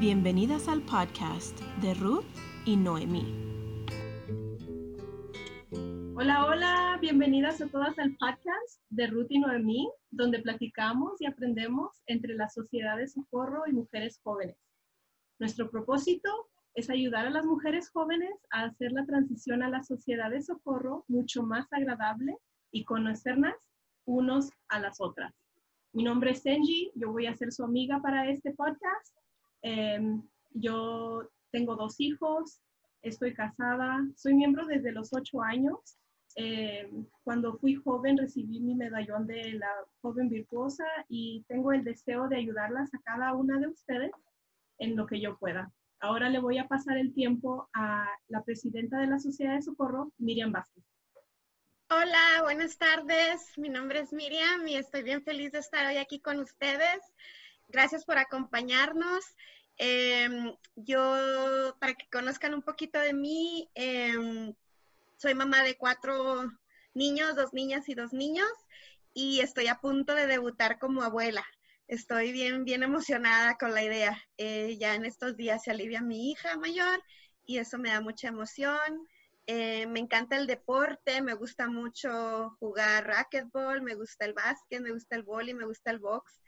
Bienvenidas al podcast de Ruth y Noemí. Hola, hola, bienvenidas a todas al podcast de Ruth y Noemí, donde platicamos y aprendemos entre la sociedad de socorro y mujeres jóvenes. Nuestro propósito es ayudar a las mujeres jóvenes a hacer la transición a la sociedad de socorro mucho más agradable y conocernos unos a las otras. Mi nombre es Senji, yo voy a ser su amiga para este podcast Em, yo tengo dos hijos, estoy casada, soy miembro desde los ocho años. Em, cuando fui joven recibí mi medallón de la joven virtuosa y tengo el deseo de ayudarlas a cada una de ustedes en lo que yo pueda. Ahora le voy a pasar el tiempo a la presidenta de la Sociedad de Socorro, Miriam Vázquez. Hola, buenas tardes. Mi nombre es Miriam y estoy bien feliz de estar hoy aquí con ustedes. Gracias por acompañarnos. Em, yo, para que conozcan un poquito de mí, em, soy mamá de cuatro niños, dos niñas y dos niños, y estoy a punto de debutar como abuela. Estoy bien, bien emocionada con la idea. Eh, ya en estos días se alivia mi hija mayor y eso me da mucha emoción. Eh, me encanta el deporte, me gusta mucho jugar racquetball, me gusta el básquet, me gusta el volley, me gusta el box.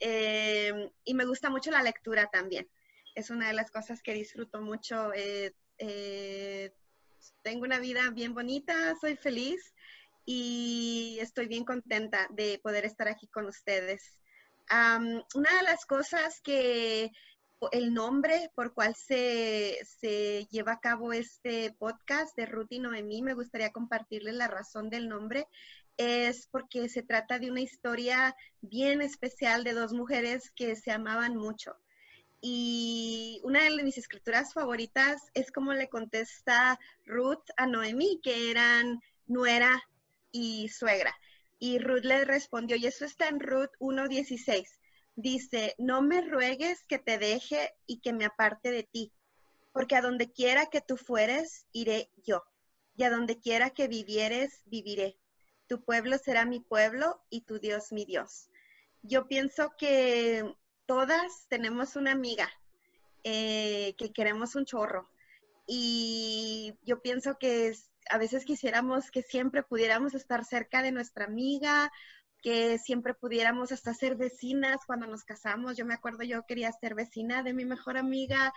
Eh, y me gusta mucho la lectura también. Es una de las cosas que disfruto mucho. Eh, eh, tengo una vida bien bonita, soy feliz y estoy bien contenta de poder estar aquí con ustedes. una de las cosas que el nombre por cual se, se, lleva a cabo este podcast de Ruth y Noemí, me gustaría compartirles la razón del nombre es porque se trata de una historia bien especial de dos mujeres que se amaban mucho. Y una de mis escrituras favoritas es como le contesta Ruth a Noemí, que eran nuera y suegra. Y Ruth le respondió, y eso está en Ruth 1.16. Dice, no me ruegues que te deje y que me aparte de ti, porque a donde quiera que tú fueres, iré yo, y a donde quiera que vivieres, viviré tu pueblo será mi pueblo y tu Dios mi Dios. Yo pienso que todas tenemos una amiga eh, que queremos un chorro y yo pienso que a veces quisiéramos que siempre pudiéramos estar cerca de nuestra amiga, que siempre pudiéramos hasta ser vecinas cuando nos casamos. Yo me acuerdo, yo quería ser vecina de mi mejor amiga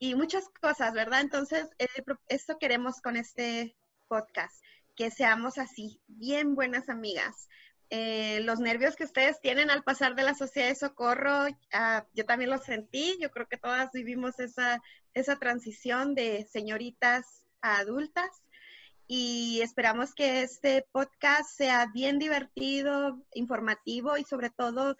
y muchas cosas, ¿verdad? Entonces, eh, esto queremos con este podcast que seamos así, bien buenas amigas. Eh, los nervios que ustedes tienen al pasar de la sociedad de socorro, ah, yo también los sentí, yo creo que todas vivimos esa, esa transición de señoritas a adultas y esperamos que este podcast sea bien divertido, informativo y sobre todo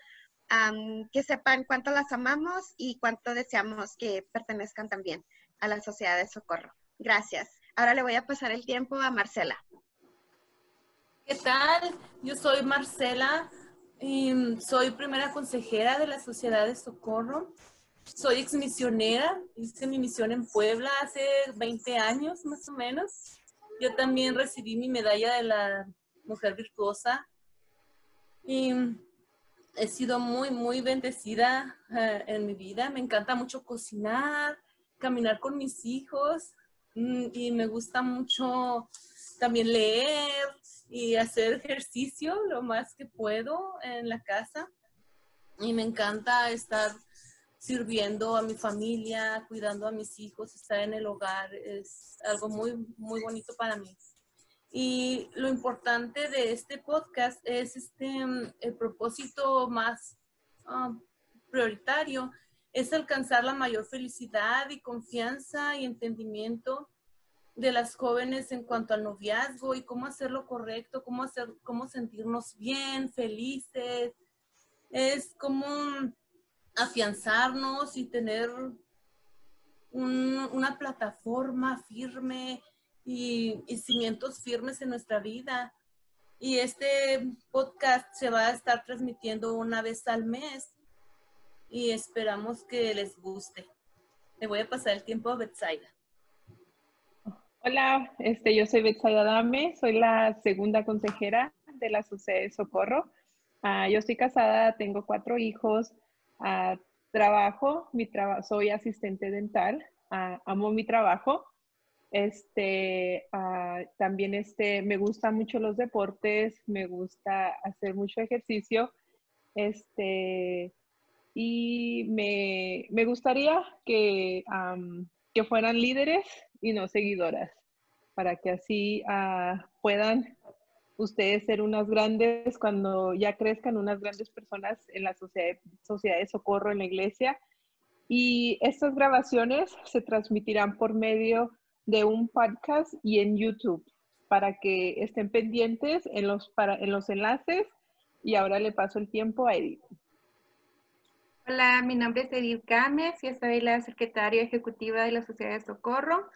que sepan cuánto las amamos y cuánto deseamos que pertenezcan también a la sociedad de socorro. Gracias. Ahora le voy a pasar el tiempo a Marcela. ¿Qué tal? Yo soy Marcela y soy primera consejera de la Sociedad de Socorro. Soy ex misionera, hice mi misión en Puebla hace 20 años más o menos. Yo también recibí mi medalla de la mujer virtuosa y he sido muy, muy bendecida eh, en mi vida. Me encanta mucho cocinar, caminar con mis hijos mm, y me gusta mucho también leer, y hacer ejercicio lo más que puedo en la casa. Y me encanta estar sirviendo a mi familia, cuidando a mis hijos, estar en el hogar. Es algo muy, muy bonito para mí. Y lo importante de este podcast es este, el propósito más ah, prioritario, es alcanzar la mayor felicidad y confianza y entendimiento de las jóvenes en cuanto al noviazgo y cómo hacerlo correcto, cómo, hacer, cómo sentirnos bien, felices. Es como afianzarnos y tener una plataforma firme y, y cimientos firmes en nuestra vida. Y este podcast se va a estar transmitiendo una vez al mes y esperamos que les guste. Le voy a pasar el tiempo a Betsaida. Hola, este, yo soy Betsaida Dame, soy la segunda consejera de la de Socorro. Ah, yo estoy casada, tengo cuatro hijos, ah, trabajo, mi trabajo, soy asistente dental, ah, amo mi trabajo. Este, también este, me gustan mucho los deportes, me gusta hacer mucho ejercicio. Este, y me, me gustaría que, que fueran líderes y no seguidoras, para que así ah, puedan ustedes ser unas grandes, cuando ya crezcan, unas grandes personas en la sociedad, de socorro en la iglesia. Y estas grabaciones se transmitirán por medio de un podcast y en YouTube para que estén pendientes en los, para, en los enlaces. Y ahora le paso el tiempo a Edith. Hola, mi nombre es Edith Gámez y soy la secretaria ejecutiva de la Sociedad de Socorro.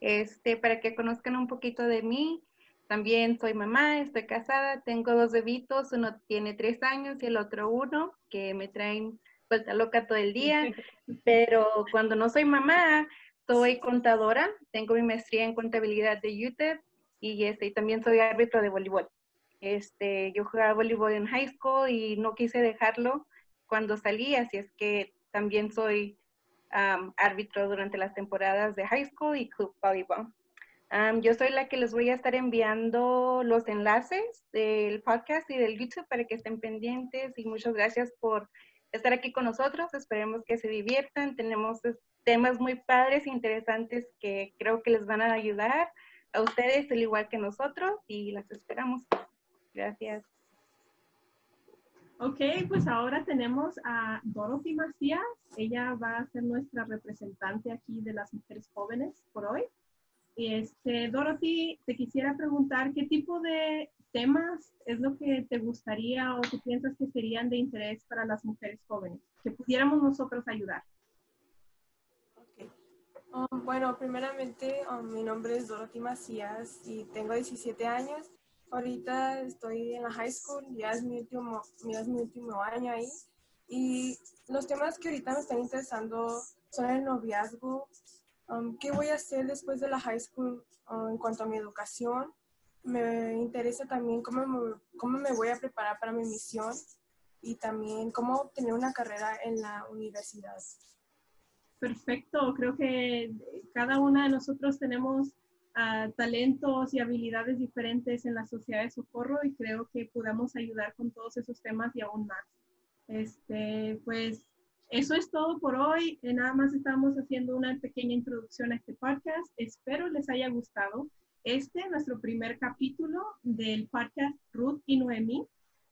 Este, para que conozcan un poquito de mí, también soy mamá, estoy casada, tengo dos bebitos, uno tiene tres años y el otro uno, que me traen vuelta loca todo el día. Pero cuando no soy mamá, soy contadora, tengo mi maestría en contabilidad de UTEP y este, también soy árbitro de voleibol. Este, yo jugaba voleibol en high school y no quise dejarlo cuando salí, así es que también soy árbitro durante las temporadas de high school y club voleibol yo soy la que les voy a estar enviando los enlaces del podcast y del YouTube para que estén pendientes y muchas gracias por estar aquí con nosotros. Esperemos que se diviertan. Tenemos temas muy padres e interesantes que creo que les van a ayudar a ustedes al igual que nosotros y las esperamos. Gracias. Ok, pues ahora tenemos a Dorothy Macías. Ella va a ser nuestra representante aquí de las mujeres jóvenes por hoy. Este, Dorothy, te quisiera preguntar qué tipo de temas es lo que te gustaría o que piensas que serían de interés para las mujeres jóvenes, que pudiéramos nosotros ayudar. Um, bueno, primeramente, um, mi nombre es Dorothy Macías y tengo 17 años. Ahorita estoy en la high school, ya es mi último, ya es mi último año ahí. Y los temas que ahorita me están interesando son el noviazgo, Um, ¿Qué voy a hacer después de la high school um, en cuanto a mi educación? Me interesa también cómo me, cómo me voy a preparar para mi misión y también cómo obtener una carrera en la universidad. Perfecto, creo que cada una de nosotros tenemos talentos y habilidades diferentes en la sociedad de socorro y creo que podemos ayudar con todos esos temas y aún más. Este, pues eso es todo por hoy. Eh, nada más estamos haciendo una pequeña introducción a este podcast. Espero les haya gustado. Este, nuestro primer capítulo del podcast Ruth y Noemí.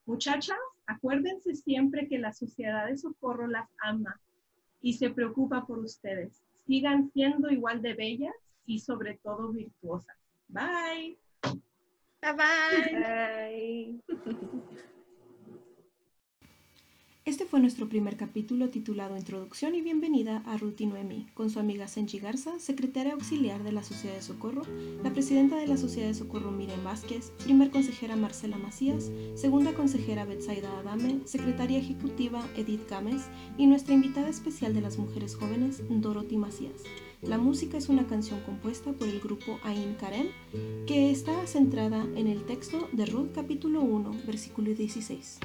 Muchachas, acuérdense siempre que la sociedad de socorro las ama y se preocupa por ustedes. Sigan siendo igual de bellas y sobre todo virtuosas. Bye. Bye bye. Bye. Este fue nuestro primer capítulo titulado Introducción y Bienvenida a Ruth y Noemí, con su amiga Senchi Garza, secretaria auxiliar de la Sociedad de Socorro, la presidenta de la Sociedad de Socorro Miriam Vázquez, primer consejera Marcela Macías, segunda consejera Betsaida Adame, secretaria ejecutiva Edith Gámez y nuestra invitada especial de las mujeres jóvenes, Dorothy Macías. La música es una canción compuesta por el grupo Ain Karem, que está centrada en el texto de Ruth capítulo 1, versículo 16.